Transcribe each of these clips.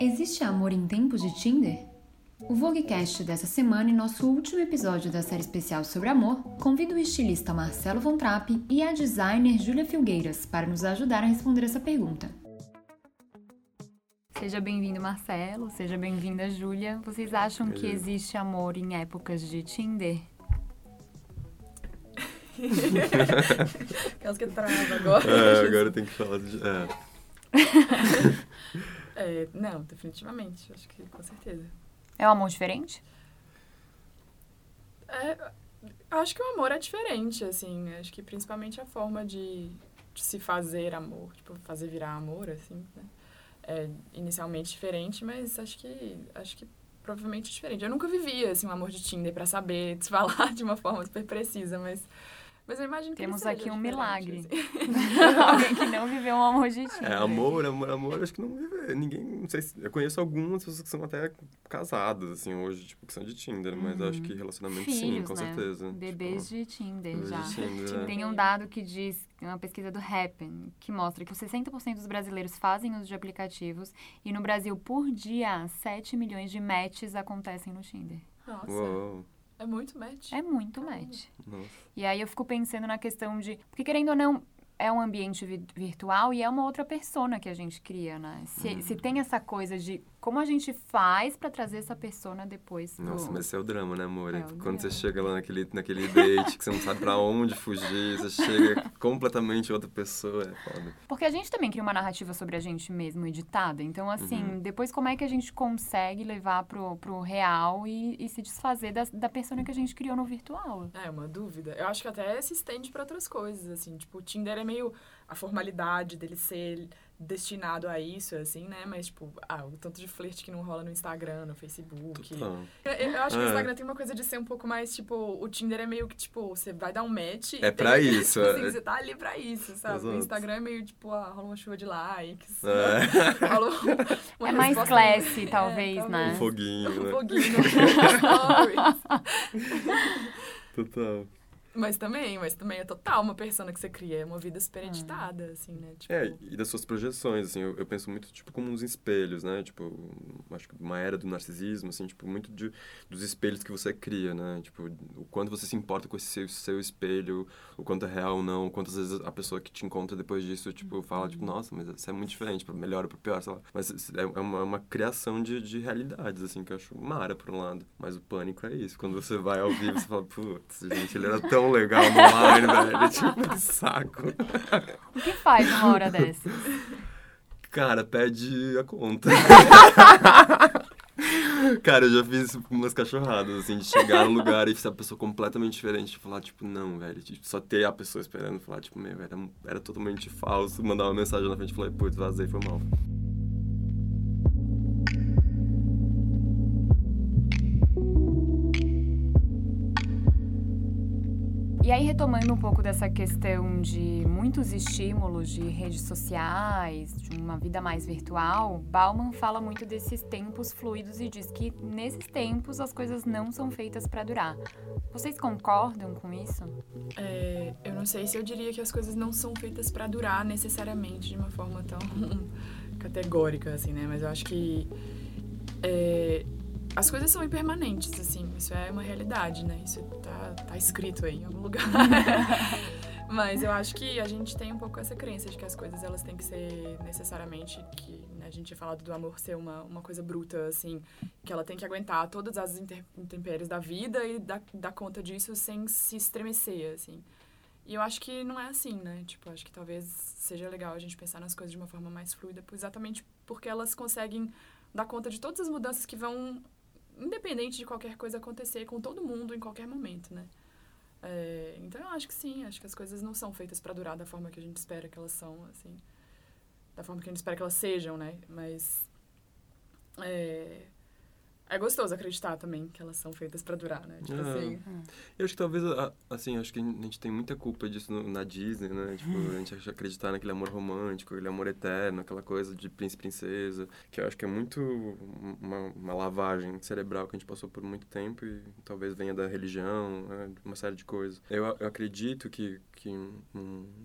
Existe amor em tempos de Tinder? O Voguecast dessa semana e nosso último episódio da série especial sobre amor convida o estilista Marcelo Von Trapp e a designer Júlia Filgueiras para nos ajudar a responder essa pergunta. Seja bem-vindo, Marcelo. Seja bem-vinda, Júlia. Vocês acham que existe amor em épocas de Tinder? Aquelas que trava agora. É, agora tem que falar de. É. É, não, definitivamente. Acho que com certeza. É um amor diferente? É, acho que o amor é diferente, assim. Acho que principalmente a forma de, de se fazer amor, tipo, fazer virar amor, assim, né? É inicialmente diferente, mas acho que acho que provavelmente diferente. Eu nunca vivia assim um amor de Tinder para saber te falar de uma forma super precisa, mas mas eu imagino que Temos aqui um milagre. assim. Alguém que não viveu um amor de Tinder. É, amor, amor, amor, acho que não vive. Ninguém, não sei se. Eu conheço algumas pessoas que são até casadas, assim, hoje, tipo, que são de Tinder, mas acho que relacionamento sim, Filhos, com né? certeza. Bebês Tipo, de Tinder bebês já. de Tinder, é. Tem um dado que diz, uma pesquisa do Happen, que mostra que os 60% dos brasileiros fazem uso de aplicativos e no Brasil, por dia, 7 milhões de matches acontecem no Tinder. Nossa, Uou, é muito match. É muito match. nossa. E aí eu fico pensando na questão de. Porque querendo ou não, é um ambiente vi- virtual e é uma outra persona que a gente cria, né? Se, se tem essa coisa de como a gente faz pra trazer essa persona depois. pro- Nossa, mas esse é o drama, né, amor? É Quando você drama. chega lá naquele, naquele date, que você não sabe pra onde fugir, você chega completamente outra pessoa, é foda. Porque a gente também cria uma narrativa sobre a gente mesmo editada. Então, assim, Uhum. depois como é que a gente consegue levar pro, pro real e, e se desfazer da, da persona que a gente criou no virtual? É, uma dúvida. Eu acho que até se estende pra outras coisas, assim. Tipo, o Tinder é meio a formalidade dele ser destinado a isso, assim, né? Mas, tipo, ah, o tanto de flerte que não rola no Instagram, no Facebook. Eu, eu acho que o É. Instagram tem uma coisa de ser um pouco mais, tipo, o Tinder é meio que, tipo, você vai dar um match. e É tem- pra isso, Assim, é. você tá ali pra isso, sabe? Exato. O Instagram é meio, tipo, ah, rola uma chuva de likes. É. rola uma É mais classy, É, talvez, né? Um foguinho, Um né? foguinho. Total. Mas também, mas também é total uma persona que você cria, é uma vida super editada, assim, né? Tipo, É, e das suas projeções, assim, eu, eu penso muito, tipo, como uns espelhos, né? Tipo, acho que uma era do narcisismo, assim, tipo, muito de, dos espelhos que você cria, né? Tipo, o quanto você se importa com esse seu, seu espelho, o quanto é real ou não, o quanto às vezes a pessoa que te encontra depois disso, tipo, fala, tipo, nossa, mas isso é muito diferente, pra melhor ou pra pior, sei lá. Mas é é uma, uma criação de, de realidades, assim, que eu acho mara, por um lado. Mas o pânico é isso, quando você vai ao vivo, você fala, putz, gente, ele era tão legal no online, velho, tipo, que saco. O que faz uma hora dessas? Cara, pede a conta. Cara, eu já fiz umas cachorradas, assim, de chegar num lugar e ser a pessoa completamente diferente, e falar, tipo, não, velho, tipo, só ter a pessoa esperando, falar, tipo, meu, era, era totalmente falso, mandar uma mensagem na frente e falar, putz, vazei, foi mal. E aí, retomando um pouco dessa questão de muitos estímulos de redes sociais, de uma vida mais virtual, Bauman fala muito desses tempos fluidos e diz que nesses tempos as coisas não são feitas para durar. Vocês concordam com isso? é, eu não sei se eu diria que as coisas não são feitas pra durar necessariamente de uma forma tão categórica, assim, né? Mas eu acho que é, as coisas são impermanentes, assim, isso é uma realidade, né? Isso tá, tá escrito aí em algum lugar. Mas eu acho que a gente tem um pouco essa crença de que as coisas elas têm que ser necessariamente que né, a gente tinha falado do amor ser uma, uma coisa bruta assim, que ela tem que aguentar todas as intempéries da vida e dar, dar conta disso sem se estremecer, assim. E eu acho que não é assim, né? Tipo, acho que talvez seja legal a gente pensar nas coisas de uma forma mais fluida, exatamente porque elas conseguem dar conta de todas as mudanças que vão independente de qualquer coisa acontecer com todo mundo em qualquer momento, né? É, então eu acho que sim, acho que as coisas não são feitas pra durar da forma que a gente espera que elas são, assim, da forma que a gente espera que elas sejam, né? Mas é, É gostoso acreditar também que elas são feitas para durar, né? Tipo É. assim. Eu acho que talvez, a- assim, acho que a gente tem muita culpa disso no- na Disney, né? Tipo, a gente acreditar naquele amor romântico, aquele amor eterno, aquela coisa de príncipe princesa, que eu acho que é muito uma, uma lavagem cerebral que a gente passou por muito tempo e talvez venha da religião, né? uma série de coisas. Eu, eu acredito que, que um,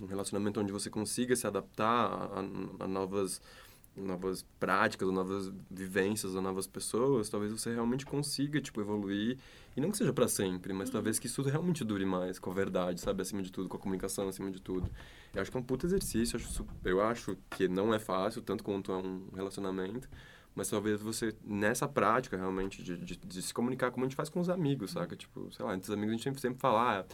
um relacionamento onde você consiga se adaptar a, a- a novas novas práticas, ou novas vivências, ou novas pessoas, talvez você realmente consiga, tipo, evoluir. E não que seja para sempre, mas talvez que isso realmente dure mais, com a verdade, sabe? Acima de tudo, com a comunicação acima de tudo. Eu acho que é um puto exercício, eu acho, eu acho que não é fácil, tanto quanto é um relacionamento, mas talvez você, nessa prática, realmente, de, de, de se comunicar como a gente faz com os amigos, saca? Tipo, sei lá, entre os amigos a gente sempre, sempre fala, ah,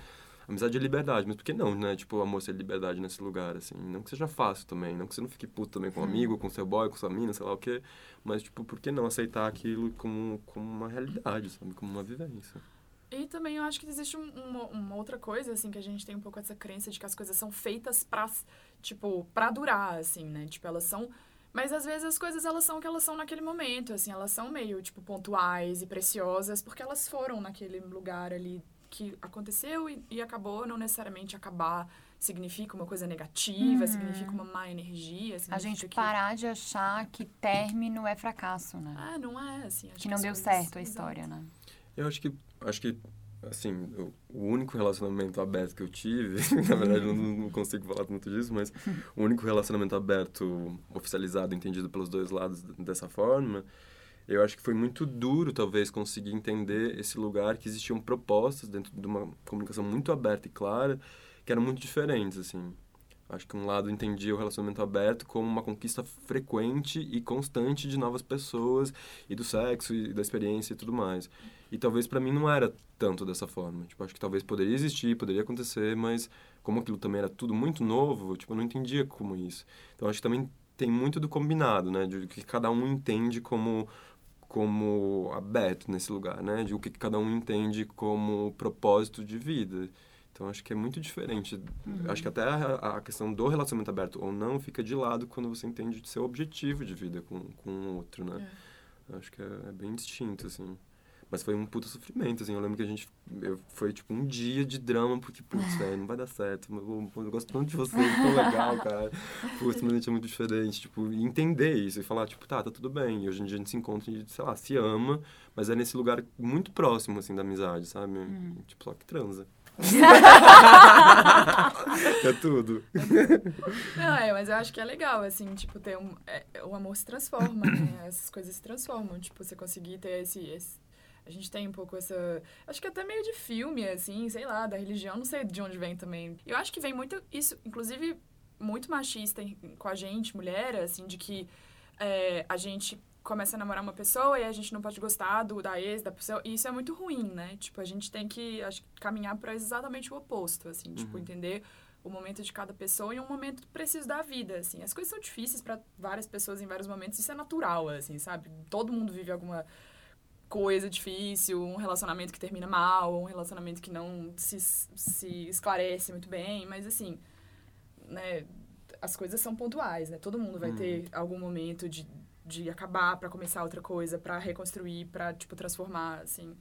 amizade é liberdade, mas por que não, né? Tipo, amor ser liberdade nesse lugar, assim. Não que seja fácil também, não que você não fique puto também com um amigo, com seu boy, com sua mina, sei lá o quê. Mas, tipo, por que não aceitar aquilo como, como uma realidade, sabe? Como uma vivência. E também eu acho que existe um- uma, uma outra coisa, assim, que a gente tem um pouco essa crença de que as coisas são feitas pra, tipo, pra durar, assim, né? Tipo, elas são... Mas às vezes as coisas, elas são o que elas são naquele momento, assim. Elas são meio, tipo, pontuais e preciosas, porque elas foram naquele lugar ali que aconteceu e, e acabou. Não necessariamente acabar significa uma coisa negativa, significa uma má energia, A gente que... parar de achar que término é fracasso, né? Ah, não é, assim. acho que não deu coisas- certo a Exato. história, né? Eu acho que, acho que assim, o, o único relacionamento aberto que eu tive, na verdade eu não, não consigo falar muito disso, mas o único relacionamento aberto, oficializado, entendido pelos dois lados dessa forma, eu acho que foi muito duro, talvez, conseguir entender esse lugar que existiam propostas dentro de uma comunicação muito aberta e clara, que eram muito diferentes, assim. Acho que um lado entendia o relacionamento aberto como uma conquista frequente e constante de novas pessoas e do sexo e da experiência e tudo mais. E talvez para mim não era tanto dessa forma. Tipo, acho que talvez poderia existir, poderia acontecer, mas como aquilo também era tudo muito novo, tipo, eu não entendia como isso. Então acho que também tem muito do combinado, né, de que cada um entende como como aberto nesse lugar, né, de o que cada um entende como propósito de vida. Então acho que é muito diferente. Acho que até a, a questão do relacionamento aberto ou não fica de lado quando você entende seu objetivo de vida com, com o outro, né? Acho que é, é bem distinto, assim. Mas foi um puta sofrimento, assim. Eu lembro que a gente... Eu, foi, tipo, um dia de drama, porque, putz, velho, não vai dar certo. mas Eu, eu gosto tanto de você, tão legal, cara. Putz, mas a gente é muito diferente. Tipo, entender isso e falar, tipo, tá, tá tudo bem. E hoje em dia a gente se encontra e, sei lá, se ama, mas é nesse lugar muito próximo, assim, da amizade, sabe? Tipo, só que transa. é tudo. Não, é, mas eu acho que é legal, assim, tipo, ter um... é, o amor se transforma, né? Essas coisas se transformam. Tipo, você conseguir ter esse, esse... A gente tem um pouco essa... Acho que até meio de filme, assim, sei lá, da religião. Não sei de onde vem também. Eu acho que vem muito isso, inclusive, muito machista com a gente, mulher, assim, de que é, a gente começa a namorar uma pessoa e a gente não pode gostar do, da ex da pessoa. E isso é muito ruim, né? Tipo, a gente tem que, acho, caminhar para exatamente o oposto, assim. Tipo, Uhum. entender o momento de cada pessoa e um momento preciso da vida, assim. As coisas são difíceis para várias pessoas em vários momentos, isso é natural, assim, sabe? Todo mundo vive alguma coisa difícil, um relacionamento que termina mal, um relacionamento que não se, se esclarece muito bem, mas assim, né, as coisas são pontuais, né? Todo mundo vai Uhum. ter algum momento de, de acabar para começar outra coisa, para reconstruir, para tipo transformar, assim.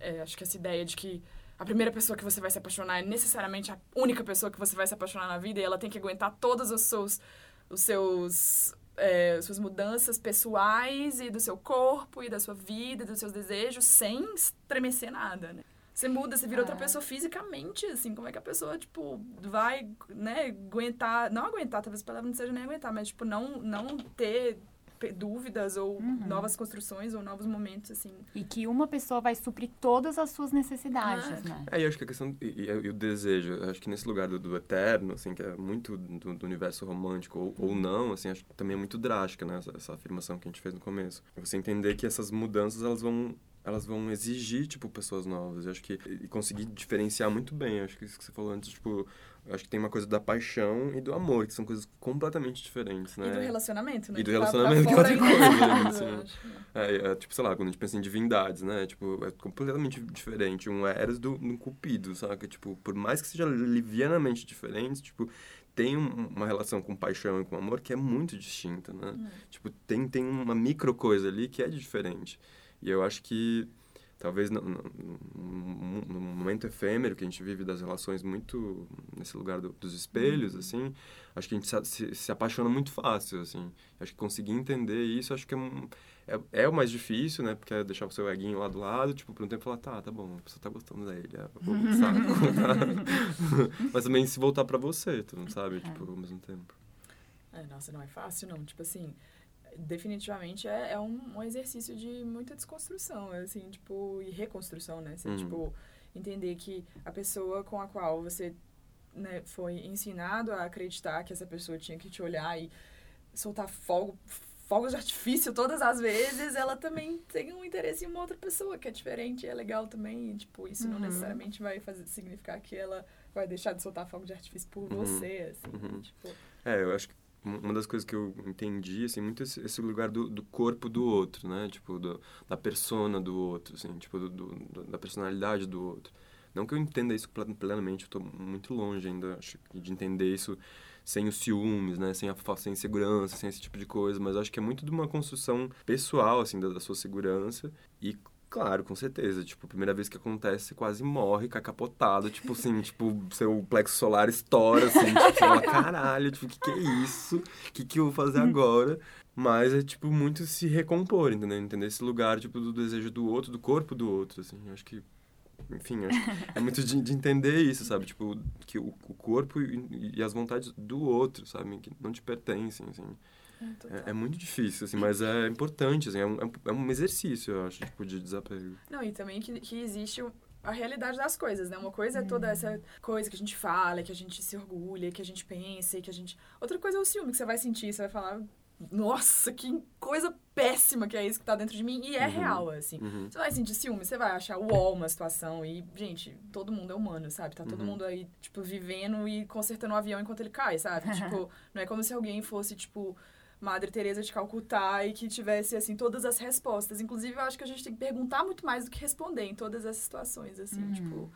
É, acho que essa ideia de que a primeira pessoa que você vai se apaixonar é necessariamente a única pessoa que você vai se apaixonar na vida e ela tem que aguentar todos os seus os seus é, suas mudanças pessoais e do seu corpo e da sua vida, dos seus desejos, sem estremecer nada, né? Você muda, você vira outra É. pessoa fisicamente, assim, como é que a pessoa, tipo, vai, né, aguentar, não aguentar, talvez a palavra não seja nem aguentar, mas, tipo, não, não ter dúvidas ou novas construções ou novos momentos, assim. E que uma pessoa vai suprir todas as suas necessidades, Ah. né? É, e eu acho que a questão. E, e- e o desejo, eu acho que nesse lugar do, do eterno, assim, que é muito do, do universo romântico ou, ou não, assim, acho que também é muito drástica, né? Essa, essa afirmação que a gente fez no começo. Você entender que essas mudanças, elas vão. Elas vão exigir, tipo, pessoas novas. Eu acho que. E conseguir diferenciar muito bem. Eu acho que isso que você falou antes, tipo. Eu acho que tem uma coisa da paixão e do amor, que são coisas completamente diferentes, né? E do relacionamento, né? E do tá- relacionamento, que é outra coisa, né? É, é, tipo, sei lá, quando a gente pensa em divindades, né? Tipo, é completamente diferente. Um Eros do, do Cupido, saca? Tipo, por mais que seja livianamente diferente, tipo, tem um- uma relação com paixão e com amor que é muito distinta, né? Tipo, tem, tem uma micro coisa ali que é diferente. E eu acho que talvez no, no, no, momento efêmero que a gente vive das relações muito nesse lugar do, dos espelhos uhum. assim acho que a gente se, se, apaixona muito fácil assim acho que conseguir entender isso acho que é, é, é, o mais difícil né porque é deixar o seu eguinho lá do lado tipo por um tempo falar tá tá bom a pessoa tá gostando dele é, vou mas também se voltar para você tu não sabe tipo ao mesmo tempo é, nossa não é fácil não tipo assim definitivamente é, é um, um, exercício de muita desconstrução, assim, tipo, e reconstrução, né? Você, uhum. tipo, entender que a pessoa com a qual você né, foi ensinado a acreditar que essa pessoa tinha que te olhar e soltar fogo, fogos de artifício todas as vezes, ela também tem um interesse em uma outra pessoa que é diferente, é legal também, e, tipo, isso uhum. não necessariamente vai fazer significar que ela vai deixar de soltar fogo de artifício por uhum. você, assim, uhum. tipo... É, eu acho que uma das coisas que eu entendi, assim, muito esse, esse lugar do, do, corpo do outro, né? Tipo, do, da persona do outro, assim, tipo, do, do, da personalidade do outro. Não que eu entenda isso plenamente, eu estou muito longe ainda de entender isso sem os ciúmes, né? Sem a, sem segurança, sem esse tipo de coisa, mas acho que é muito de uma construção pessoal, assim, da, da sua segurança e Claro, com certeza. Tipo, a primeira vez que acontece, você quase morre, cai capotado. Tipo assim, tipo, seu plexo solar estoura, assim. tipo, você fala, caralho, tipo, o que, que é isso? O que, que eu vou fazer agora? Mas é, tipo, muito se recompor, entendeu? Entender esse lugar, tipo, do desejo do outro, do corpo do outro, assim. Acho que, enfim, acho é muito de, de, entender isso, sabe? Tipo, que o, o corpo e, e, as vontades do outro, sabe? Que não te pertencem, assim. É, é, muito difícil, assim, mas é importante, assim, é um, é um exercício, eu acho, tipo, de desapego. Não, e também que, que existe a realidade das coisas, né? Uma coisa é toda essa coisa que a gente fala, que a gente se orgulha, que a gente pensa, que a gente... Outra coisa é o ciúme que você vai sentir, você vai falar... Nossa, que coisa péssima que é isso que tá dentro de mim. E é uhum. real, assim. Uhum. Você vai sentir ciúme, você vai achar uol uma situação. E, gente, todo mundo é humano, sabe? Tá todo uhum. mundo aí, tipo, vivendo e consertando o um avião enquanto ele cai, sabe? tipo, não é como se alguém fosse, tipo Madre Teresa de Calcutá e que tivesse assim todas as respostas. Inclusive, eu acho que a gente tem que perguntar muito mais do que responder em todas essas situações, assim, uhum. tipo,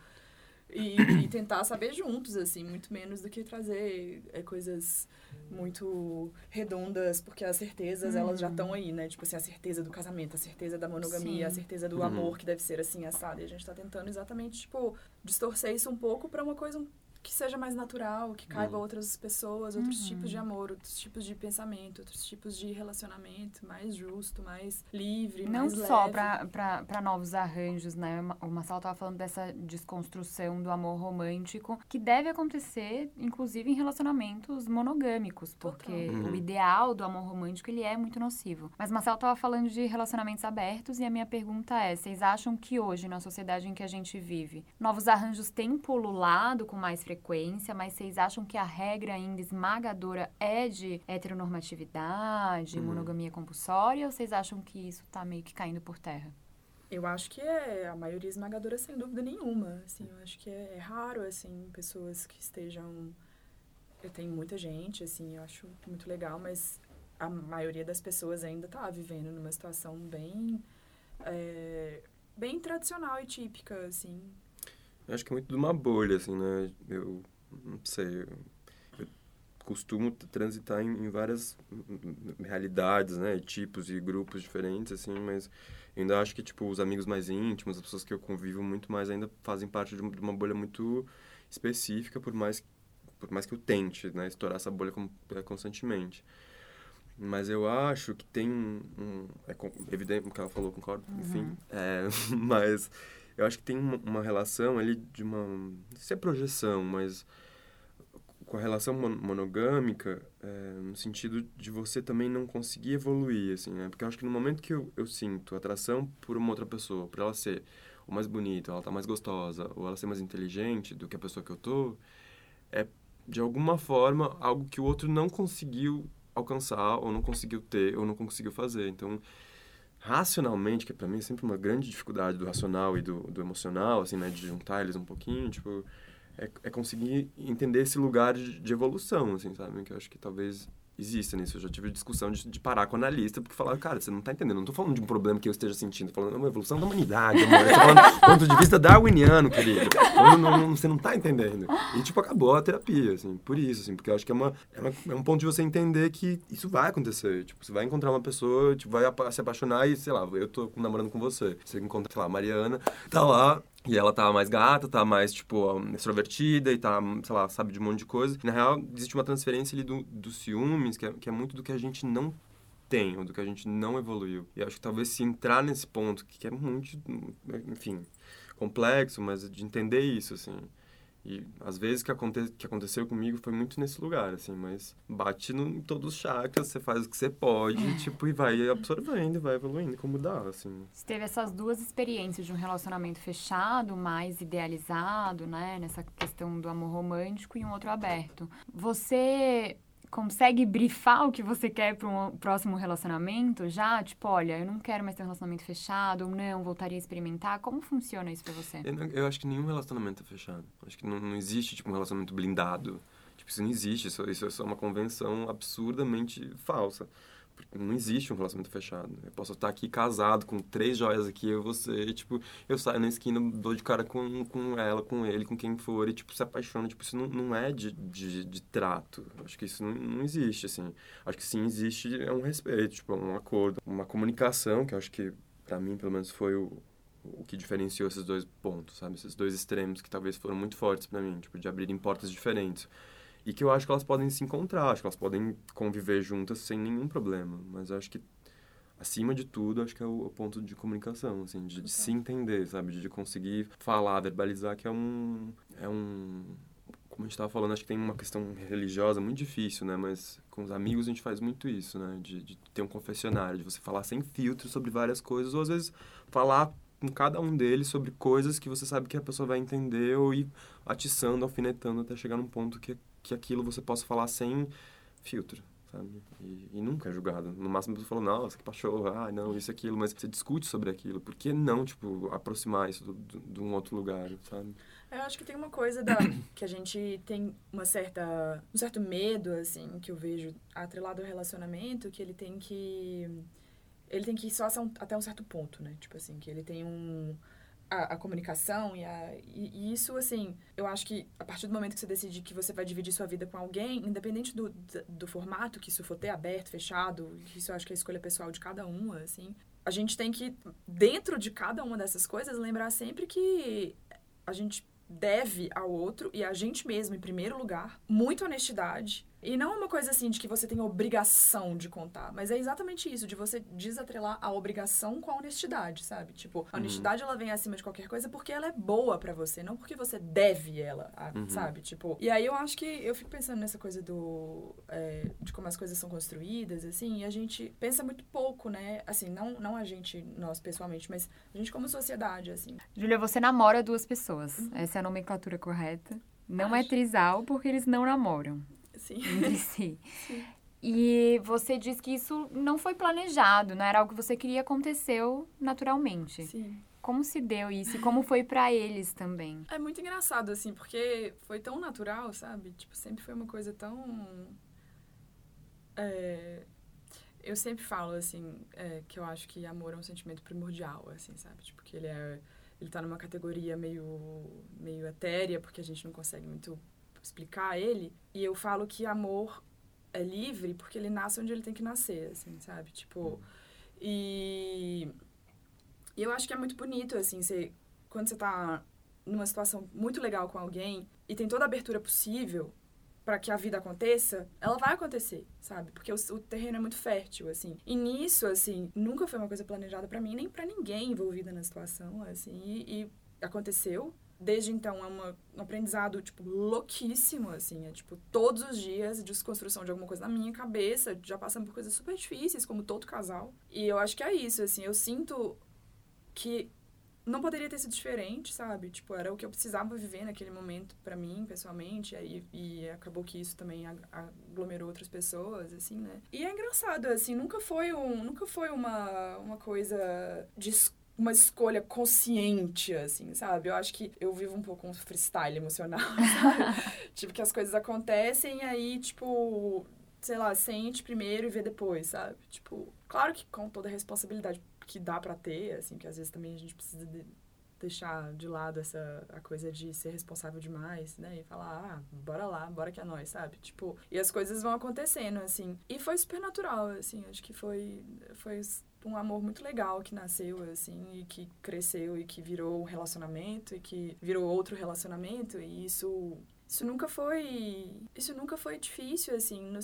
e, e, tentar saber juntos, assim, muito menos do que trazer é, coisas muito redondas, porque as certezas, uhum. elas já estão aí, né? Tipo assim, a certeza do casamento, a certeza da monogamia, Sim. a certeza do uhum. amor que deve ser assim, assado. E a gente tá tentando exatamente, tipo, distorcer isso um pouco para uma coisa que seja mais natural, que caiba uhum. outras pessoas, outros uhum. tipos de amor, outros tipos de pensamento, outros tipos de relacionamento, mais justo, mais livre, Não mais só para novos arranjos, né? O Marcelo estava falando dessa desconstrução do amor romântico, que deve acontecer, inclusive, em relacionamentos monogâmicos, porque uhum. o ideal do amor romântico, ele é muito nocivo. Mas Marcelo estava falando de relacionamentos abertos e a minha pergunta é, vocês acham que hoje, na sociedade em que a gente vive, novos arranjos têm pululado com mais frequência frequência, mas vocês acham que a regra ainda esmagadora é de heteronormatividade, uhum. monogamia compulsória, ou vocês acham que isso está meio que caindo por terra? Eu acho que é a maioria esmagadora, sem dúvida nenhuma. Assim, eu acho que é, é raro, assim, pessoas que estejam... Eu tenho muita gente, assim, eu acho muito legal, mas a maioria das pessoas ainda está vivendo numa situação bem... É, bem tradicional e típica, assim, eu acho que é muito de uma bolha, assim, né? Eu não sei. Eu, eu costumo transitar em, em, várias realidades, né? Tipos e grupos diferentes, assim, mas ainda acho que, tipo, os amigos mais íntimos, as pessoas que eu convivo muito mais ainda fazem parte de uma bolha muito específica, por mais, por mais que eu tente, né? Estourar essa bolha é, constantemente. Mas eu acho que tem um... um é evidente o que ela falou, concordo, uhum. enfim. É, mas eu acho que tem uma, relação ali de uma. Não sei se é projeção, mas com a relação monogâmica, é, no sentido de você também não conseguir evoluir, assim, né? Porque eu acho que no momento que eu, eu sinto atração por uma outra pessoa, por ela ser ou mais bonita, ela tá mais gostosa, ou ela ser mais inteligente do que a pessoa que eu tô, é de alguma forma algo que o outro não conseguiu alcançar, ou não conseguiu ter, ou não conseguiu fazer. Então, racionalmente, que para mim é sempre uma grande dificuldade do racional e do, do emocional, assim, né, de juntar eles um pouquinho, tipo, é, é conseguir entender esse lugar de, de, evolução, assim, sabe? Que eu acho que talvez exista nisso. Eu já tive discussão de, de parar com o analista, porque falaram, cara, você não tá entendendo. Não tô falando de um problema que eu esteja sentindo. Tô falando de uma evolução da humanidade, amor. Eu tô falando do ponto de vista darwiniano, querido. Não, não, não, você não tá entendendo. E, tipo, acabou a terapia, assim, por isso, assim. Porque eu acho que é, uma, é, uma, é um ponto de você entender que isso vai acontecer. Tipo, você vai encontrar uma pessoa, tipo, vai se apaixonar e, sei lá, eu tô namorando com você. Você encontra, sei lá, a Mariana, tá lá, e ela tá mais gata, tá mais, tipo, extrovertida e tá, sei lá, sabe de um monte de coisa. E, na real, existe uma transferência ali do, do ciúmes, que é, que é muito do que a gente não tem, ou do que a gente não evoluiu. E acho que talvez se entrar nesse ponto, que é muito, enfim, complexo, mas de entender isso, assim. E às vezes que, aconte que aconteceu comigo foi muito nesse lugar, assim, mas bate no, em todos os chakras, você faz o que você pode, é. tipo, e vai absorvendo, vai evoluindo, como dá, assim. Você teve essas duas experiências de um relacionamento fechado, mais idealizado, né, nessa questão do amor romântico e um outro aberto. Você consegue brifar o que você quer para um próximo relacionamento já? Tipo, olha, eu não quero mais ter um relacionamento fechado, ou não, voltaria a experimentar. Como funciona isso para você? Eu, eu, acho que nenhum relacionamento é fechado. Acho que não, não existe, tipo, um relacionamento blindado. Tipo, isso não existe. Isso, isso é só uma convenção absurdamente falsa. Não existe um relacionamento fechado. Eu posso estar aqui casado com três joias aqui, eu você, tipo, eu saio na esquina, dou de cara com, com ela, com ele, com quem for, e, tipo, se apaixona. Tipo, isso não, não é de, de, de trato. Acho que isso não, não existe, assim. Acho que sim existe é um respeito, tipo, um acordo, uma comunicação, que acho que, para mim, pelo menos, foi o, o que diferenciou esses dois pontos, sabe? Esses dois extremos que talvez foram muito fortes para mim, tipo, de abrirem portas diferentes. E que eu acho que elas podem se encontrar, acho que elas podem conviver juntas sem nenhum problema. Mas eu acho que, acima de tudo, acho que é o, o ponto de comunicação, assim, de, de, se entender, sabe? De conseguir falar, verbalizar, que é um... É um como a gente estava falando, acho que tem uma questão religiosa muito difícil, né? Mas com os amigos a gente faz muito isso, né? De, de ter um confessionário, de você falar sem filtro sobre várias coisas, ou às vezes falar com cada um deles sobre coisas que você sabe que a pessoa vai entender ou ir atiçando, alfinetando até chegar num ponto que que aquilo você possa falar sem filtro? E, e nunca é julgado. No máximo você fala, nossa, que paixão, ah, não, isso, aquilo, mas você discute sobre aquilo. Por que não, tipo, aproximar isso de um outro lugar, sabe? Eu acho que tem uma coisa da, que a gente tem uma certa, um certo medo, assim, que eu vejo atrelado ao relacionamento, que ele tem que... Ele tem que ir só até um certo ponto, né? Tipo assim, que ele tem um a, a comunicação e, a, e, e, isso, assim, eu acho que a partir do momento que você decide que você vai dividir sua vida com alguém, independente do, do, do formato que isso for ter, aberto, fechado, isso eu acho que é a escolha pessoal de cada um, assim, a gente tem que, dentro de cada uma dessas coisas, lembrar sempre que a gente deve ao outro e a gente mesmo, em primeiro lugar, muita honestidade, e não é uma coisa assim de que você tem obrigação de contar, mas é exatamente isso, de você desatrelar a obrigação com a honestidade, sabe? Tipo, a uhum. honestidade uhum. ela vem acima de qualquer coisa porque ela é boa para você, não porque você deve ela, uhum. sabe? Tipo, e aí eu acho que eu fico pensando nessa coisa do. É, de como as coisas são construídas, assim, e a gente pensa muito pouco, né? Assim, não, não a gente, nós pessoalmente, mas a gente como sociedade, assim. Júlia, você namora duas pessoas. Uhum. Essa é a nomenclatura correta. Não é acho. é trisal porque eles não namoram. Sim. Entre si. Sim. E você diz que isso não foi planejado, não era algo que você queria aconteceu naturalmente. Sim. Como se deu isso e como foi para eles também? É muito engraçado assim, porque foi tão natural, sabe? Tipo, sempre foi uma coisa tão é... eu sempre falo assim, é, que eu acho que amor é um sentimento primordial, assim, sabe? Tipo, que ele é ele tá numa categoria meio meio etérea, porque a gente não consegue muito explicar ele. E eu falo que amor é livre porque ele nasce onde ele tem que nascer, assim, sabe? Tipo, e, e eu acho que é muito bonito, assim, você, quando você tá numa situação muito legal com alguém e tem toda a abertura possível para que a vida aconteça, ela vai acontecer, sabe? Porque o, o, terreno é muito fértil, assim. E nisso, assim, nunca foi uma coisa planejada para mim, nem para ninguém envolvida na situação, assim. E, e aconteceu desde então é uma, um aprendizado, tipo, louquíssimo, assim. É, tipo, todos os dias desconstrução de alguma coisa na minha cabeça, já passando por coisas super difíceis, como todo casal. E eu acho que é isso, assim. Eu sinto que não poderia ter sido diferente, sabe? Tipo, era o que eu precisava viver naquele momento para mim, pessoalmente. E, e acabou que isso também aglomerou outras pessoas, assim, né? E é engraçado, assim, nunca foi um... Nunca foi uma, uma coisa de uma escolha consciente, assim, sabe? Eu acho que eu vivo um pouco um freestyle emocional, sabe? tipo, que as coisas acontecem e aí, tipo, sei lá, sente primeiro e vê depois, sabe? Tipo, claro que com toda a responsabilidade que dá para ter, assim, que às vezes também a gente precisa de deixar de lado essa a coisa de ser responsável demais, né? E falar, ah, bora lá, bora que é nós, sabe? Tipo, e as coisas vão acontecendo, assim. E foi super natural, assim, acho que foi foi um amor muito legal que nasceu, assim, e que cresceu e que virou um relacionamento e que virou outro relacionamento e isso isso nunca foi isso nunca foi difícil assim no,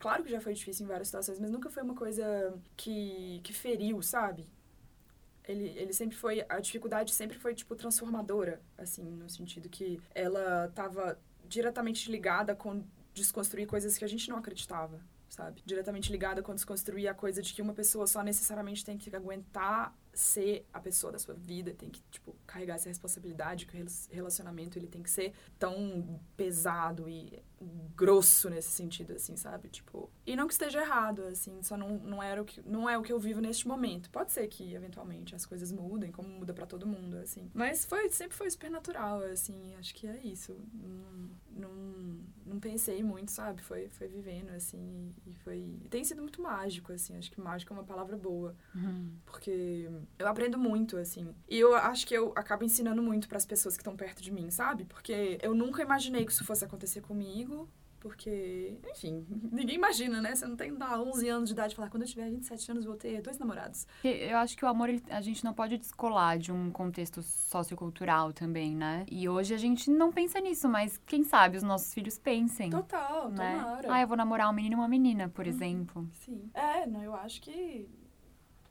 claro que já foi difícil em várias situações mas nunca foi uma coisa que que feriu sabe ele, ele sempre foi a dificuldade sempre foi tipo transformadora assim no sentido que ela estava diretamente ligada com desconstruir coisas que a gente não acreditava sabe? Diretamente ligada com desconstruir a coisa de que uma pessoa só necessariamente tem que aguentar ser a pessoa da sua vida, tem que, tipo, carregar essa responsabilidade, que o relacionamento ele tem que ser tão pesado e grosso nesse sentido, assim, sabe? Tipo, e não que esteja errado, assim, só não, não, era o que, não é o que eu vivo neste momento. Pode ser que, eventualmente, as coisas mudem, como muda para todo mundo, assim. Mas foi, sempre foi super natural, assim, acho que é isso. Não, não, não pensei muito, sabe? Foi, foi vivendo, assim, e foi... E tem sido muito mágico, assim, acho que mágico é uma palavra boa. Uhum. Porque eu aprendo muito, assim. E eu acho que eu acabo ensinando muito para as pessoas que estão perto de mim, sabe? Porque eu nunca imaginei que isso fosse acontecer comigo. Porque, enfim, ninguém imagina, né? Você não tem dar 11 anos de idade e falar, quando eu tiver 27 anos, vou ter dois namorados. Eu acho que o amor, a gente não pode descolar de um contexto sociocultural também, né? E hoje a gente não pensa nisso, mas quem sabe os nossos filhos pensem. Total, né? tomara. Ah, eu vou namorar um menino e uma menina, por uhum. exemplo. Sim. É, não, eu acho que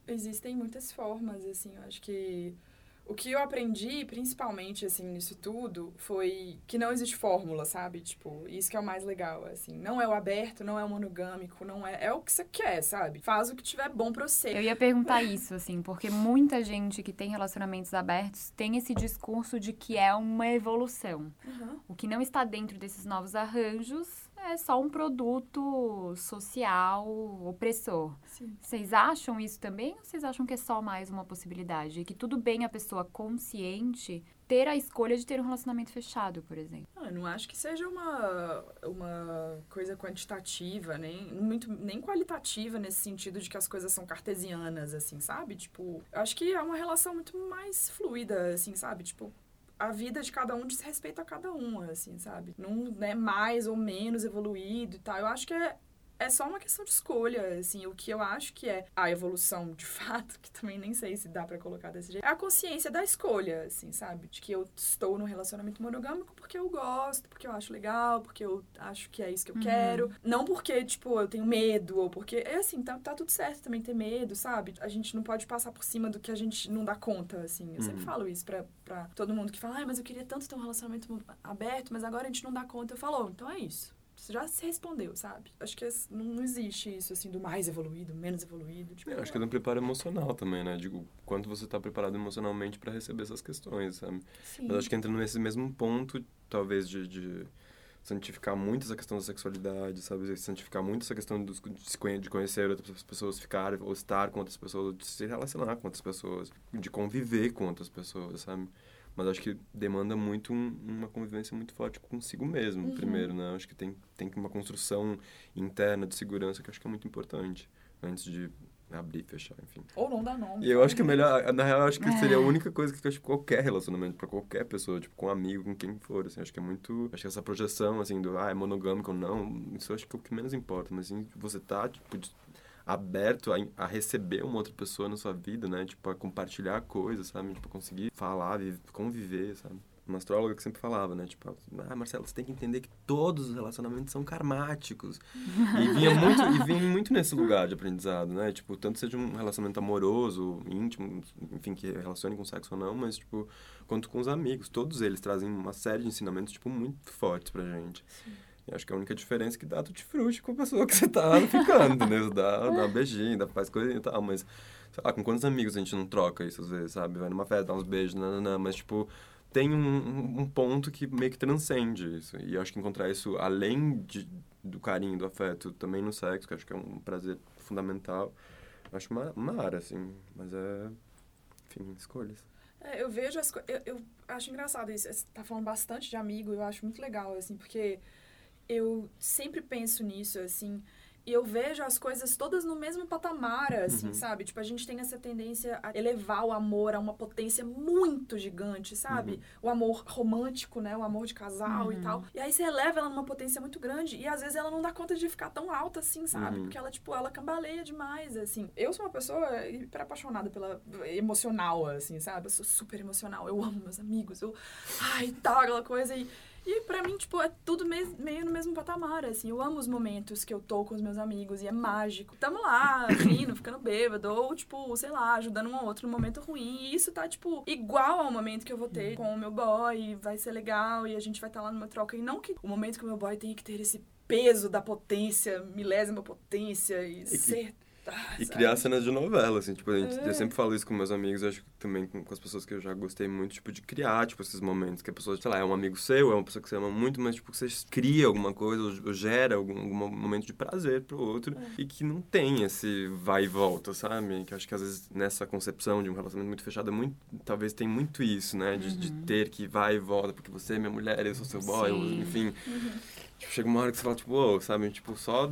existem muitas formas, assim, eu acho que o que eu aprendi, principalmente, assim, nisso tudo, foi que não existe fórmula, sabe? Tipo, isso que é o mais legal, assim. Não é o aberto, não é o monogâmico, não é... É o que você quer, sabe? Faz o que tiver bom pra você. Eu ia perguntar isso, assim, porque muita gente que tem relacionamentos abertos tem esse discurso de que é uma evolução. Uhum. O que não está dentro desses novos arranjos é só um produto social opressor. Sim. Vocês acham isso também ou vocês acham que é só mais uma possibilidade? E que tudo bem a pessoa consciente ter a escolha de ter um relacionamento fechado, por exemplo? Não, eu não acho que seja uma, uma coisa quantitativa, nem, muito, nem qualitativa nesse sentido de que as coisas são cartesianas, assim, sabe? Tipo, eu acho que é uma relação muito mais fluida, assim, sabe? Tipo, a vida de cada um diz respeito a cada um, assim, sabe? Não é mais ou menos evoluído e tal. Eu acho que é, é só uma questão de escolha, assim, o que eu acho que é a evolução de fato, que também nem sei se dá para colocar desse jeito, é a consciência da escolha, assim, sabe? De que eu estou num relacionamento monogâmico porque eu gosto, porque eu acho legal, porque eu acho que é isso que eu uhum. quero, não porque, tipo, eu tenho medo, ou porque, é assim, tá, tá tudo certo também ter medo, sabe? A gente não pode passar por cima do que a gente não dá conta, assim. Eu uhum. sempre falo isso pra, pra todo mundo que fala, ai, mas eu queria tanto ter um relacionamento aberto, mas agora a gente não dá conta. Eu falo, oh, então é isso já se respondeu, sabe? Acho que não existe isso, assim, do mais evoluído, menos evoluído. Tipo, eu acho que é um preparo emocional também, né? Digo, quanto você está preparado emocionalmente para receber essas questões, sabe? Sim. Mas acho que entra nesse mesmo ponto, talvez, de, de santificar muito essa questão da sexualidade, sabe? Santificar muito essa questão de, de conhecer outras pessoas, ficar ou estar com outras pessoas, de se relacionar com outras pessoas, de conviver com outras pessoas, sabe? Mas acho que demanda muito um, uma convivência muito forte consigo mesmo, uhum. primeiro, né? Acho que tem, tem uma construção interna de segurança que acho que é muito importante antes de abrir e fechar, enfim. Ou não dar nome. E eu acho que é melhor, na real, acho que é. seria a única coisa que acho que qualquer relacionamento, para qualquer pessoa, tipo, com um amigo, com quem for, assim, acho que é muito, acho que essa projeção, assim, do, ah, é monogâmico ou não, isso acho que é o que menos importa, mas, assim, você tá, tipo, aberto a, a, receber uma outra pessoa na sua vida, né? Tipo, a compartilhar coisas, sabe? Tipo, conseguir falar, viver, conviver, sabe? Uma astróloga que sempre falava, né? Tipo, ah, Marcelo, você tem que entender que todos os relacionamentos são karmáticos. e vinha muito, e vinha muito nesse lugar de aprendizado, né? Tipo, tanto seja um relacionamento amoroso, íntimo, enfim, que relacione com sexo ou não, mas, tipo, quanto com os amigos. Todos eles trazem uma série de ensinamentos, tipo, muito fortes pra gente. Sim. E acho que a única diferença é que dá tutti-frutti com a pessoa que você tá ficando, entendeu? Dá, dá um beijinho, dá, faz coisa e tal, mas, sei lá, com quantos amigos a gente não troca isso às vezes, sabe? Vai numa festa, dá uns beijos, não, mas, tipo, tem um, um ponto que meio que transcende isso. E acho que encontrar isso além de, do carinho, do afeto, também no sexo, que acho que é um prazer fundamental, acho uma, uma área, assim, mas é, enfim, escolhas. É, eu vejo as coisas. Eu, eu, acho engraçado isso. Você tá falando bastante de amigo, eu acho muito legal, assim, porque eu sempre penso nisso, assim. e eu vejo as coisas todas no mesmo patamar, assim, Uhum. sabe? Tipo, a gente tem essa tendência a elevar o amor a uma potência muito gigante, sabe? Uhum. O amor romântico, né? O amor de casal e Uhum. tal. E aí você eleva ela numa potência muito grande e às vezes ela não dá conta de ficar tão alta assim, sabe? Uhum. Porque ela, tipo, ela cambaleia demais, assim. Eu sou uma pessoa hiper apaixonada pela emocional, assim, sabe? Eu sou super emocional. Eu amo meus amigos. Eu, ai, tal, aquela coisa. E, e pra mim, tipo, é tudo mes- meio no mesmo patamar, assim. Eu amo os momentos que eu tô com os meus amigos e é mágico. Tamo lá, rindo, ficando bêbado, ou, tipo, sei lá, ajudando um ao outro no momento ruim. E isso tá, tipo, igual ao momento que eu vou ter com o meu boy, vai ser legal e a gente vai estar lá numa troca. E não que o momento que o meu boy tenha que ter esse peso da potência, milésima potência e, ser. Ah, E sabe? criar cenas de novela, assim, tipo, a gente, É. eu sempre falo isso com meus amigos, eu acho que também com, com as pessoas que eu já gostei muito, tipo, de criar, tipo, esses momentos, que a pessoa, sei lá, é um amigo seu, é uma pessoa que você ama muito, mas, tipo, que você cria alguma coisa, ou, ou gera algum, algum momento de prazer pro outro, É. e que não tem esse vai e volta, sabe? Que eu acho que às vezes nessa concepção de um relacionamento muito fechado, é muito, talvez tem muito isso, né? De, de ter que vai e volta, porque você é minha mulher, eu sou seu boy, Sim. enfim. Uhum. Tipo, chega uma hora que você fala, tipo, ô, sabe? Tipo, só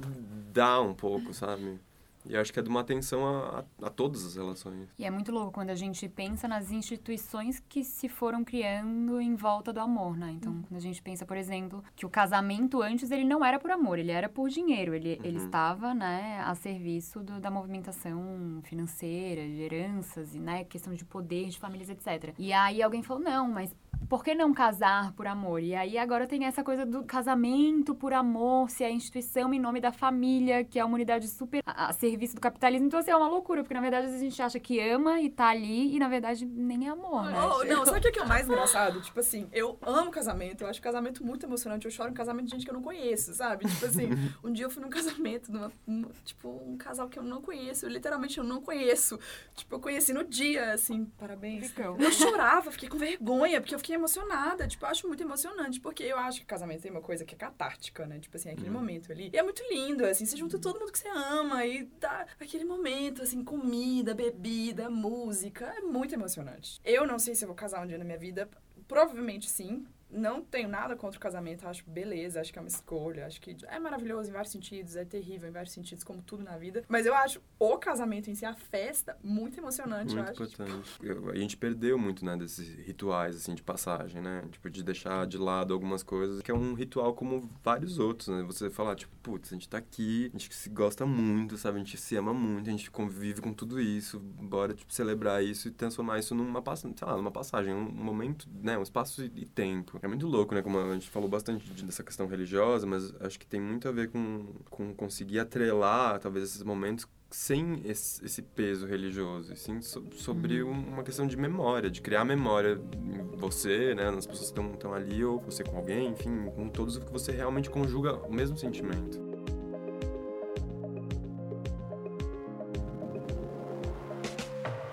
dá um pouco, sabe? E acho que é de uma atenção a, a, a todas as relações. E é muito louco quando a gente pensa nas instituições que se foram criando em volta do amor, né? Então, quando a gente pensa, por exemplo, que o casamento antes ele não era por amor, ele era por dinheiro. Ele, ele Uhum. estava, né, a serviço do- da movimentação financeira, de heranças, e, né, questão de poder, de famílias, etc. E aí alguém falou, não, mas por que não casar por amor? E aí agora tem essa coisa do casamento por amor, se é a instituição em nome da família, que é uma unidade super a, a serviço do capitalismo. Então, assim, é uma loucura, porque na verdade às vezes a gente acha que ama e tá ali, e na verdade nem é amor, né? Oh, não, sabe o que é é o mais engraçado? Tipo assim, eu amo casamento, eu acho casamento muito emocionante. Eu choro em casamento de gente que eu não conheço, sabe? Tipo assim, um dia eu fui num casamento, numa, numa- tipo, um casal que eu não conheço, eu, literalmente eu não conheço. Tipo, eu conheci no dia, assim, parabéns. Ficou. Eu chorava, fiquei com vergonha, porque eu fiquei emocionada. Tipo, eu acho muito emocionante, porque eu acho que casamento tem uma coisa que é catártica, né? Tipo assim, aquele Uhum. momento ali. E é muito lindo, assim, você junta todo mundo que você ama e dá aquele momento, assim, comida, bebida, música. É muito emocionante. Eu não sei se eu vou casar um dia na minha vida. Provavelmente sim. Não tenho nada contra o casamento, acho beleza, acho que é uma escolha, acho que é maravilhoso em vários sentidos, é terrível em vários sentidos, como tudo na vida. Mas eu acho o casamento em si, a festa, muito emocionante, eu Muito acho. importante. Eu- a gente perdeu muito, né, desses rituais, assim, de passagem, né? Tipo, de deixar de lado algumas coisas, que é um ritual como vários outros, né? Você falar, tipo, putz, a gente tá aqui, a gente se gosta muito, sabe? A gente se ama muito, a gente convive com tudo isso, bora, tipo, celebrar isso e transformar isso numa, sei lá, numa passagem, um momento, né? Um espaço e tempo. É muito louco, né? Como a gente falou bastante de- dessa questão religiosa, mas acho que tem muito a ver com, com conseguir atrelar, talvez, esses momentos sem esse, esse peso religioso, e sim so- sobre um- uma questão de memória, de criar memória em você, né, nas pessoas que estão- ali, ou você com alguém, enfim, com todos que você realmente conjuga o mesmo sentimento.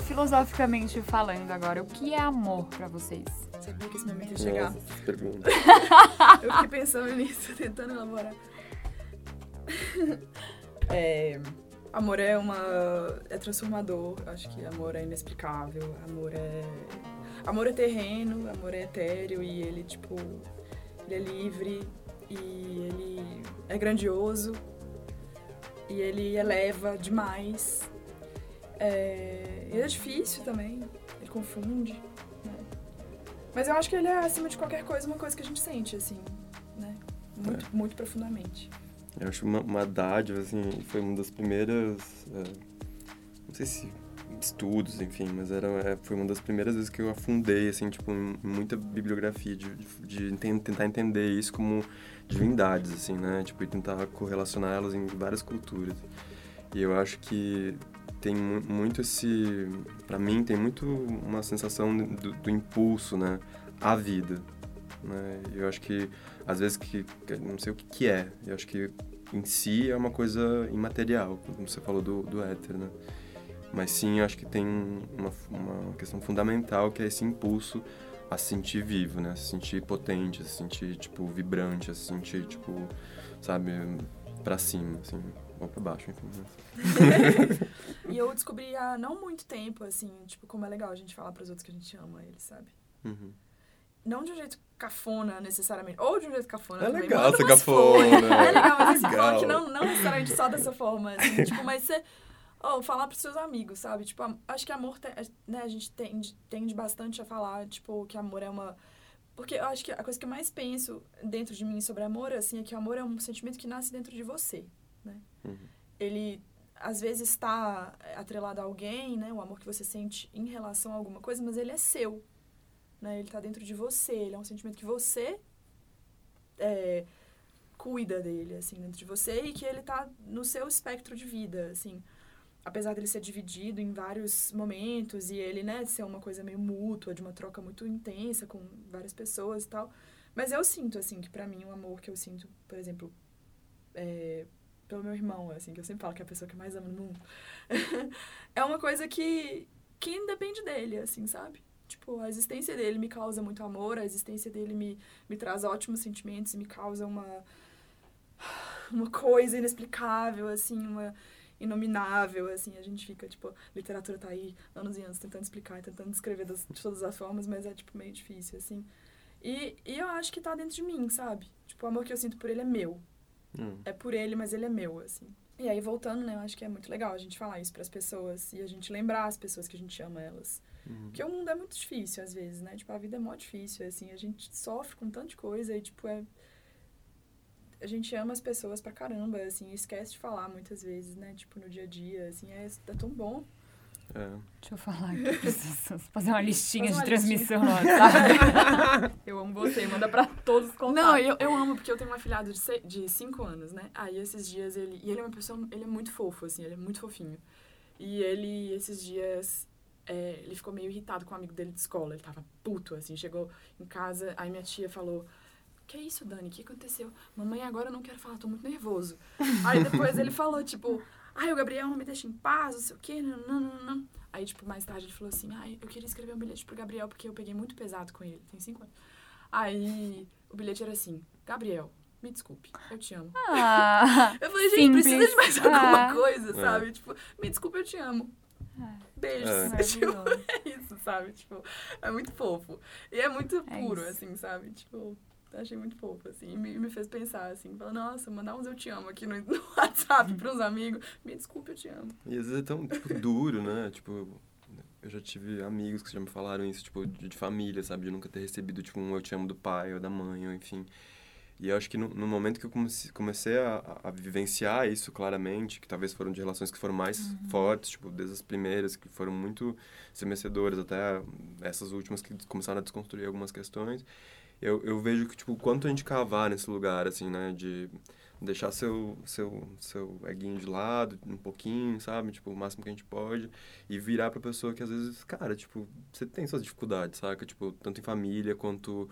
Filosoficamente falando agora, o que é amor pra vocês? Sabia que esse momento ia chegar. Nossa, pergunta. Eu fiquei pensando nisso, tentando elaborar. É, amor é uma. é transformador. Acho que amor é inexplicável. Amor é. Amor é terreno, amor é etéreo e ele, tipo. Ele é livre e ele é grandioso e ele eleva demais. É, ele é difícil também, ele confunde. Mas eu acho que ele é, acima de qualquer coisa, uma coisa que a gente sente, assim, né? Muito, muito profundamente. Eu acho uma, uma dádiva, assim, foi uma das primeiras. é, não sei se estudos, enfim, mas era, é, foi uma das primeiras vezes que eu afundei, assim, tipo, muita bibliografia, de, de, de tentar entender isso como divindades, assim, né? Tipo, e tentar correlacionar elas em várias culturas. E eu acho que tem mu- muito esse. Pra mim, tem muito uma sensação do, do impulso, né? À vida. Né? Eu acho que, às vezes, que, não sei o que, que é. Eu acho que em si é uma coisa imaterial, como você falou do, do éter, né? Mas sim, eu acho que tem uma, uma questão fundamental que é esse impulso a se sentir vivo, né? A se sentir potente, a se sentir, tipo, vibrante, a se sentir, tipo, sabe, pra cima, assim, ou pra baixo, enfim. Né? E eu descobri há não muito tempo, assim, tipo, como é legal a gente falar pros outros que a gente ama eles, sabe? Uhum. Não de um jeito cafona necessariamente. Ou de um jeito cafona É também. legal ser cafona. flores. É legal, mas assim, Legal. que não, não necessariamente só dessa forma. Assim, tipo, mas você. Ou falar pros seus amigos, sabe? Tipo, acho que amor, te- né, a gente tende, tende bastante a falar, tipo, que amor é uma. Porque eu acho que a coisa que eu mais penso dentro de mim sobre amor, assim, é que o amor é um sentimento que nasce dentro de você, né? Uhum. Ele, às vezes, está atrelado a alguém, né? O amor que você sente em relação a alguma coisa, mas ele é seu, né? Ele está dentro de você, ele é um sentimento que você é, cuida dele, assim, dentro de você e que ele tá no seu espectro de vida, assim. Apesar dele ser dividido em vários momentos e ele, né, ser uma coisa meio mútua, de uma troca muito intensa com várias pessoas e tal. Mas eu sinto, assim, que pra mim o amor que eu sinto, por exemplo, é, pelo meu irmão, assim, que eu sempre falo que é a pessoa que eu mais amo no mundo, é uma coisa que, que independe dele, assim, sabe? Tipo, a existência dele me causa muito amor, a existência dele me, me traz ótimos sentimentos me causa uma uma coisa inexplicável, assim, uma inominável, assim, a gente fica, tipo, literatura tá aí anos e anos tentando explicar, tentando descrever das, de todas as formas, mas é, tipo, meio difícil, assim. E, e eu acho que tá dentro de mim, sabe? Tipo, o amor que eu sinto por ele é meu. Hum. É por ele, mas ele é meu, assim. E aí, voltando, né, eu acho que é muito legal a gente falar isso pras pessoas e a gente lembrar as pessoas que a gente ama elas. Uhum. Porque o mundo é muito difícil, às vezes, né? Tipo, a vida é mó difícil, assim, a gente sofre com tanta coisa e, tipo, é... A gente ama as pessoas pra caramba, assim, esquece de falar muitas vezes, né? Tipo, no dia a dia, assim, é, é tão bom. É. Deixa eu falar aqui pra vocês. Fazer uma listinha Faz de uma transmissão no WhatsApp. eu amo você, manda pra todos os contatos. Não, eu, eu amo, porque eu tenho um afilhado de, se- de cinco anos, né? Aí esses dias ele. E ele é uma pessoa. Ele é muito fofo, assim, ele é muito fofinho. E ele, esses dias. é, ele ficou meio irritado com um amigo dele de escola. Ele tava puto, assim. Chegou em casa, aí minha tia falou. Que é isso, Dani? O que aconteceu? Mamãe, agora eu não quero falar, tô muito nervoso. Aí depois ele falou, tipo, ai, o Gabriel não me deixa em paz, não sei o quê, não, não, não, não. Aí, tipo, mais tarde ele falou assim, ai, eu queria escrever um bilhete pro Gabriel porque eu peguei muito pesado com ele, tem cinco anos. Aí o bilhete era assim, Gabriel, me desculpe, eu te amo. Ah, Eu falei, gente, Simples. precisa de mais alguma Ah. coisa, É. sabe? Tipo, me desculpe, eu te amo. Beijos. É. Tipo, é isso, sabe? Tipo, é muito fofo. E é muito É puro, isso. assim, sabe? Tipo, achei muito fofo, assim. E me, me fez pensar, assim, falar, nossa, mandar uns eu te amo aqui no, no WhatsApp pros amigos. Me desculpe, eu te amo. E às vezes é tão, tipo, duro, né? Tipo, eu já tive amigos que já me falaram isso, tipo, de, de família, sabe? De nunca ter recebido, tipo, um eu te amo do pai ou da mãe, ou enfim. E eu acho que no, no momento que eu comecei, comecei a, a vivenciar isso claramente, que talvez foram de relações que foram mais fortes, tipo, desde as primeiras, que foram muito estremecedoras, até essas últimas que começaram a desconstruir algumas questões, eu, eu vejo que, tipo, quanto a gente cavar nesse lugar, assim, né? De deixar seu, seu, seu eguinho de lado um pouquinho, sabe? Tipo, o máximo que a gente pode. E virar pra pessoa que às vezes, cara, tipo, você tem suas dificuldades, saca? Tipo, tanto em família quanto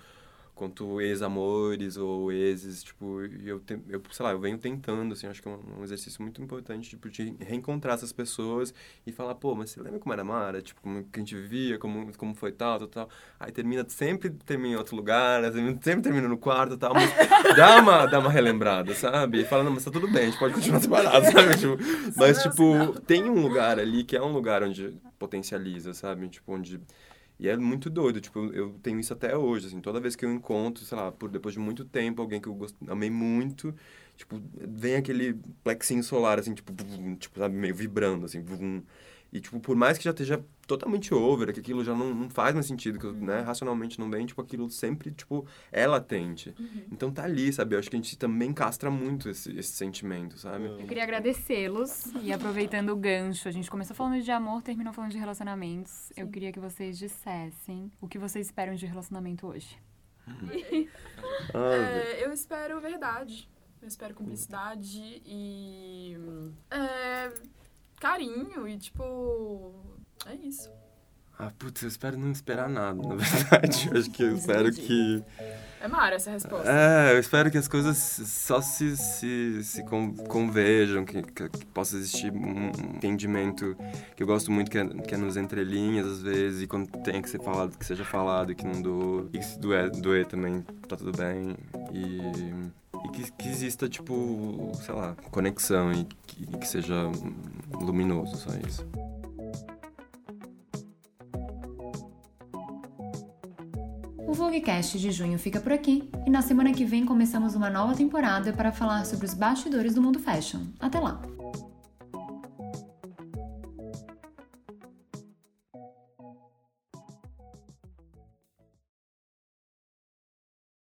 quanto ex-amores ou exes, tipo, eu, te, eu, sei lá, eu venho tentando, assim, acho que é um, um exercício muito importante, tipo, de reencontrar essas pessoas e falar, pô, mas você lembra como era a Mara? Tipo, como que a gente vivia, como, como foi tal, tal, tal. Aí termina, sempre termina em outro lugar, sempre termina no quarto e tal, mas dá uma, dá uma relembrada, sabe? E fala, não, mas tá tudo bem, a gente pode continuar separado, sabe? Tipo, mas, tipo, tem um lugar ali que é um lugar onde potencializa, sabe? Tipo, onde... E é muito doido, tipo, eu tenho isso até hoje, assim, toda vez que eu encontro, sei lá, por depois de muito tempo, alguém que eu gost... amei muito, tipo, vem aquele plexinho solar, assim, tipo, vum, tipo, sabe, meio vibrando, assim, vum. E, tipo, por mais que já esteja totalmente over, que aquilo já não, não faz mais sentido, que, né, racionalmente não vem, tipo, aquilo sempre, tipo, é latente. Então tá ali, sabe? Eu acho que a gente também castra muito esse, esse sentimento, sabe? Eu queria agradecê-los e aproveitando o gancho, a gente começou falando de amor, terminou falando de relacionamentos. Eu queria que vocês dissessem o que vocês esperam de relacionamento hoje. Ah, É, eu espero verdade. Eu espero cumplicidade e. é, carinho e, tipo. É isso. ah, putz, eu espero não esperar nada, na verdade. Eu acho que eu espero que... É Mara essa resposta. É, eu espero que as coisas só se, se, se con- convejam, que, que, que possa existir um entendimento que eu gosto muito, que é, que é nos entrelinhas, às vezes, e quando tem que ser falado, que seja falado, e que não doa, e que se doer, doer também, tá tudo bem, e, e que, que exista, tipo, sei lá, conexão, e que, e que seja luminoso, só isso. O Vlogcast de junho fica por aqui e na semana que vem começamos uma nova temporada para falar sobre os bastidores do mundo fashion. Até lá!